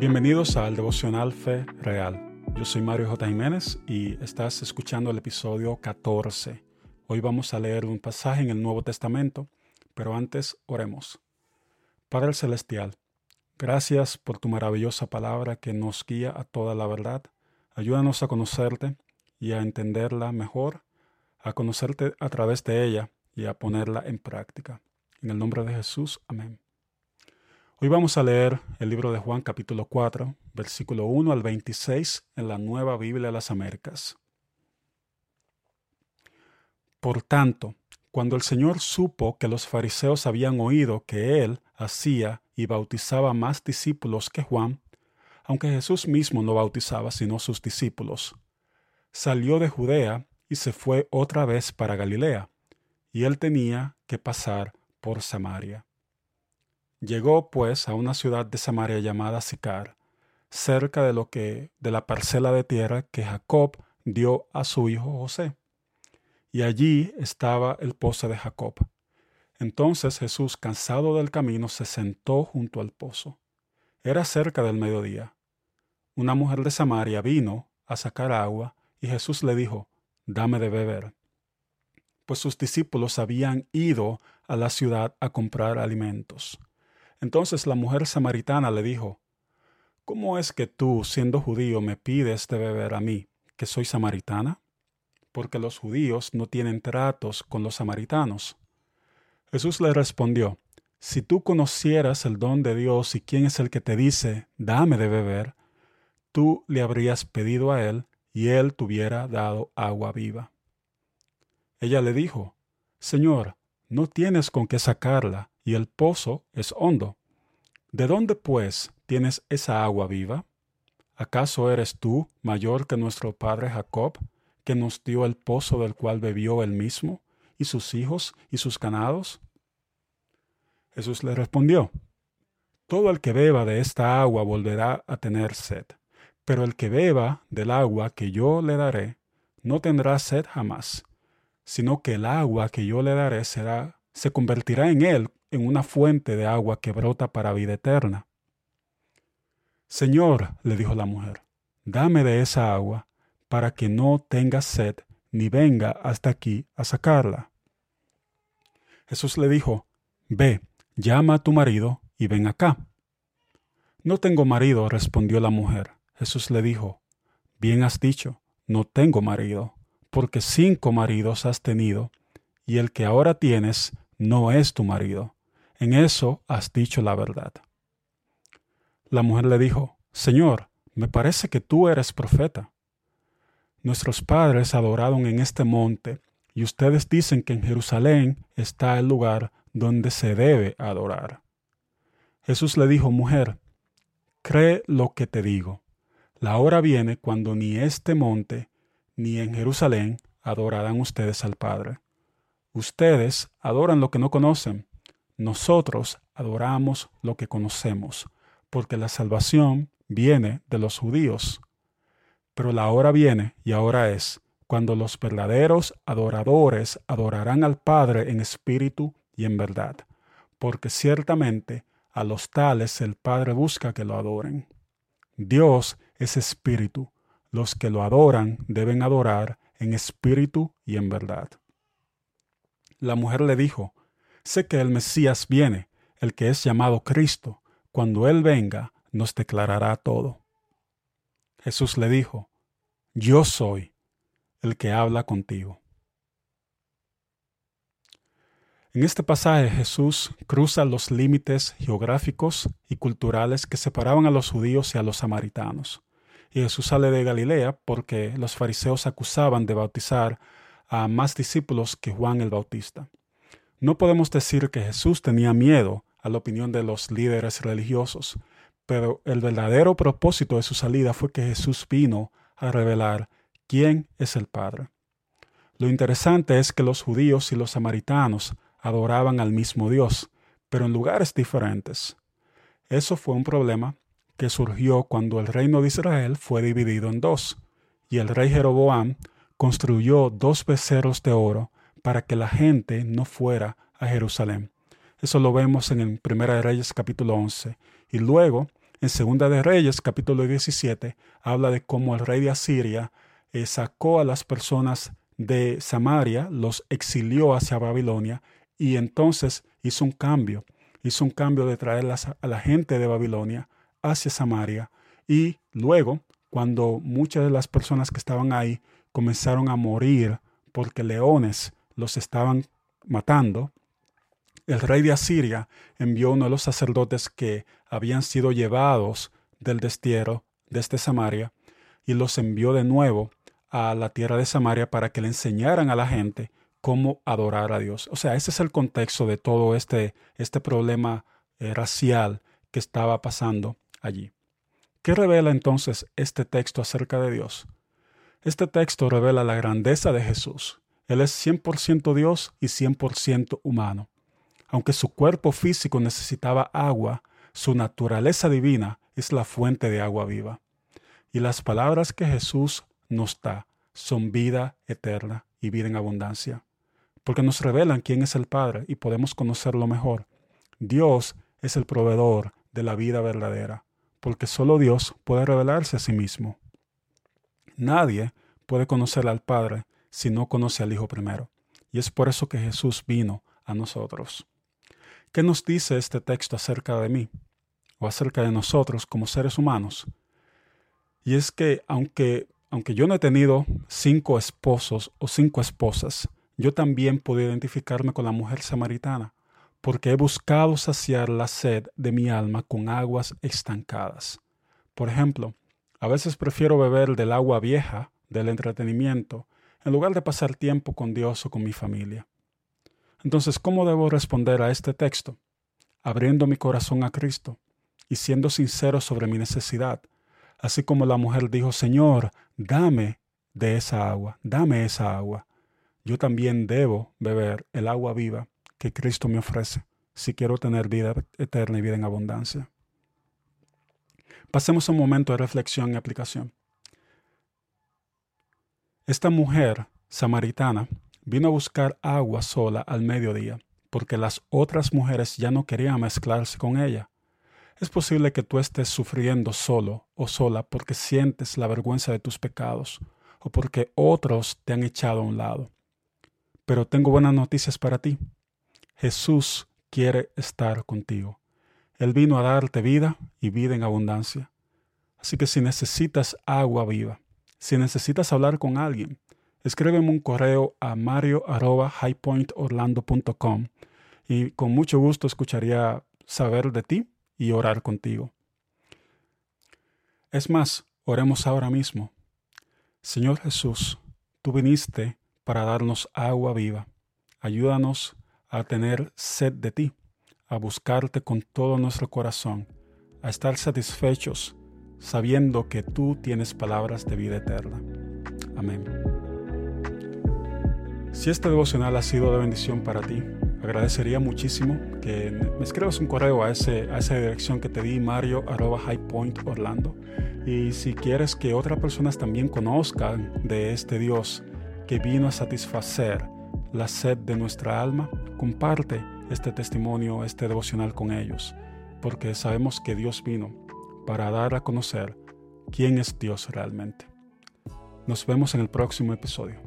Bienvenidos al devocional Fe Real. Yo soy Mario J. Jiménez y estás escuchando el episodio 14. Hoy vamos a leer un pasaje en el Nuevo Testamento, pero antes oremos. Padre Celestial, gracias por tu maravillosa palabra que nos guía a toda la verdad. Ayúdanos a conocerte y a entenderla mejor, a conocerte a través de ella y a ponerla en práctica. En el nombre de Jesús, amén. Hoy vamos a leer el libro de Juan capítulo 4, versículo 1 al 26 en la Nueva Biblia de las Américas. Por tanto, cuando el Señor supo que los fariseos habían oído que Él hacía y bautizaba más discípulos que Juan, aunque Jesús mismo no bautizaba sino sus discípulos, salió de Judea y se fue otra vez para Galilea, y él tenía que pasar por Samaria. Llegó pues a una ciudad de Samaria llamada Sicar, cerca de lo que de la parcela de tierra que Jacob dio a su hijo José. Y allí estaba el pozo de Jacob. Entonces Jesús, cansado del camino, se sentó junto al pozo. Era cerca del mediodía. Una mujer de Samaria vino a sacar agua, y Jesús le dijo, Dame de beber. Pues sus discípulos habían ido a la ciudad a comprar alimentos. Entonces la mujer samaritana le dijo, ¿Cómo es que tú, siendo judío, me pides de beber a mí, que soy samaritana? Porque los judíos no tienen tratos con los samaritanos. Jesús le respondió, Si tú conocieras el don de Dios y quién es el que te dice, dame de beber, tú le habrías pedido a él y él te hubiera dado agua viva. Ella le dijo, Señor, no tienes con qué sacarla y el pozo es hondo. ¿De dónde, pues, tienes esa agua viva? ¿Acaso eres tú mayor que nuestro padre Jacob, que nos dio el pozo del cual bebió él mismo, y sus hijos y sus ganados? Jesús le respondió, Todo el que beba de esta agua volverá a tener sed, pero el que beba del agua que yo le daré, no tendrá sed jamás, sino que el agua que yo le daré será, se convertirá en él en una fuente de agua que brota para vida eterna. Señor, le dijo la mujer, dame de esa agua para que no tenga sed ni venga hasta aquí a sacarla. Jesús le dijo, Ve, llama a tu marido y ven acá. No tengo marido, respondió la mujer. Jesús le dijo, Bien has dicho, no tengo marido, porque cinco maridos has tenido, y el que ahora tienes no es tu marido. En eso has dicho la verdad. La mujer le dijo, Señor, me parece que tú eres profeta. Nuestros padres adoraron en este monte, y ustedes dicen que en Jerusalén está el lugar donde se debe adorar. Jesús le dijo, Mujer, cree lo que te digo. La hora viene cuando ni este monte ni en Jerusalén adorarán ustedes al Padre. Ustedes adoran lo que no conocen nosotros adoramos lo que conocemos, porque la salvación viene de los judíos. Pero la hora viene, y ahora es, cuando los verdaderos adoradores adorarán al Padre en espíritu y en verdad, porque ciertamente a los tales el Padre busca que lo adoren. Dios es espíritu, los que lo adoran deben adorar en espíritu y en verdad. La mujer le dijo, Sé que el Mesías viene, el que es llamado Cristo. Cuando Él venga, nos declarará todo. Jesús le dijo, Yo soy el que habla contigo. En este pasaje Jesús cruza los límites geográficos y culturales que separaban a los judíos y a los samaritanos. Y Jesús sale de Galilea porque los fariseos acusaban de bautizar a más discípulos que Juan el Bautista. No podemos decir que Jesús tenía miedo a la opinión de los líderes religiosos, pero el verdadero propósito de su salida fue que Jesús vino a revelar quién es el Padre. Lo interesante es que los judíos y los samaritanos adoraban al mismo Dios, pero en lugares diferentes. Eso fue un problema que surgió cuando el reino de Israel fue dividido en dos, y el rey Jeroboam construyó dos becerros de oro para que la gente no fuera a Jerusalén. Eso lo vemos en el Primera de Reyes capítulo 11. Y luego, En Segunda de Reyes, capítulo 17, habla de cómo el rey de Asiria eh, sacó a las personas de Samaria, los exilió hacia Babilonia y entonces hizo un cambio. Hizo un cambio de traer a la gente de Babilonia hacia Samaria y luego, cuando muchas de las personas que estaban ahí comenzaron a morir porque leones los estaban matando, el rey de Asiria envió uno de los sacerdotes que habían sido llevados del destierro desde Samaria y los envió de nuevo a la tierra de Samaria para que le enseñaran a la gente cómo adorar a Dios. O sea, ese es el contexto de todo este, este problema eh, racial que estaba pasando allí. ¿Qué revela entonces este texto acerca de Dios? Este texto revela la grandeza de Jesús. Él es 100% Dios y 100% humano. Aunque su cuerpo físico necesitaba agua, su naturaleza divina es la fuente de agua viva. Y las palabras que Jesús nos da son vida eterna y vida en abundancia, porque nos revelan quién es el Padre y podemos conocerlo mejor. Dios es el proveedor de la vida verdadera, porque solo Dios puede revelarse a sí mismo. Nadie puede conocer al Padre si no conoce al Hijo primero, y es por eso que Jesús vino a nosotros. ¿Qué nos dice este texto acerca de mí o acerca de nosotros como seres humanos? Y es que aunque, aunque yo no he tenido cinco esposos o cinco esposas, yo también puedo identificarme con la mujer samaritana, porque he buscado saciar la sed de mi alma con aguas estancadas. Por ejemplo, a veces prefiero beber del agua vieja, del entretenimiento, en lugar de pasar tiempo con Dios o con mi familia. Entonces, ¿cómo debo responder a este texto? Abriendo mi corazón a Cristo y siendo sincero sobre mi necesidad, así como la mujer dijo, Señor, dame de esa agua, dame esa agua. Yo también debo beber el agua viva que Cristo me ofrece si quiero tener vida eterna y vida en abundancia. Pasemos un momento de reflexión y aplicación. Esta mujer samaritana vino a buscar agua sola al mediodía, porque las otras mujeres ya no querían mezclarse con ella. Es posible que tú estés sufriendo solo o sola porque sientes la vergüenza de tus pecados o porque otros te han echado a un lado. Pero tengo buenas noticias para ti. Jesús quiere estar contigo. Él vino a darte vida y vida en abundancia. Así que si necesitas agua viva, si necesitas hablar con alguien, escríbeme un correo a mario.highpointorlando.com y con mucho gusto escucharía saber de ti y orar contigo. Es más, oremos ahora mismo. Señor Jesús, tú viniste para darnos agua viva. Ayúdanos a tener sed de ti, a buscarte con todo nuestro corazón, a estar satisfechos sabiendo que tú tienes palabras de vida eterna. Amén. Si este devocional ha sido de bendición para ti, agradecería muchísimo que me escribas un correo a, esa dirección que te di, mario Orlando. Y si quieres que otras personas también conozcan de este Dios que vino a satisfacer la sed de nuestra alma, comparte este testimonio, este devocional con ellos, porque sabemos que Dios vino para dar a conocer quién es Dios realmente. Nos vemos en el próximo episodio.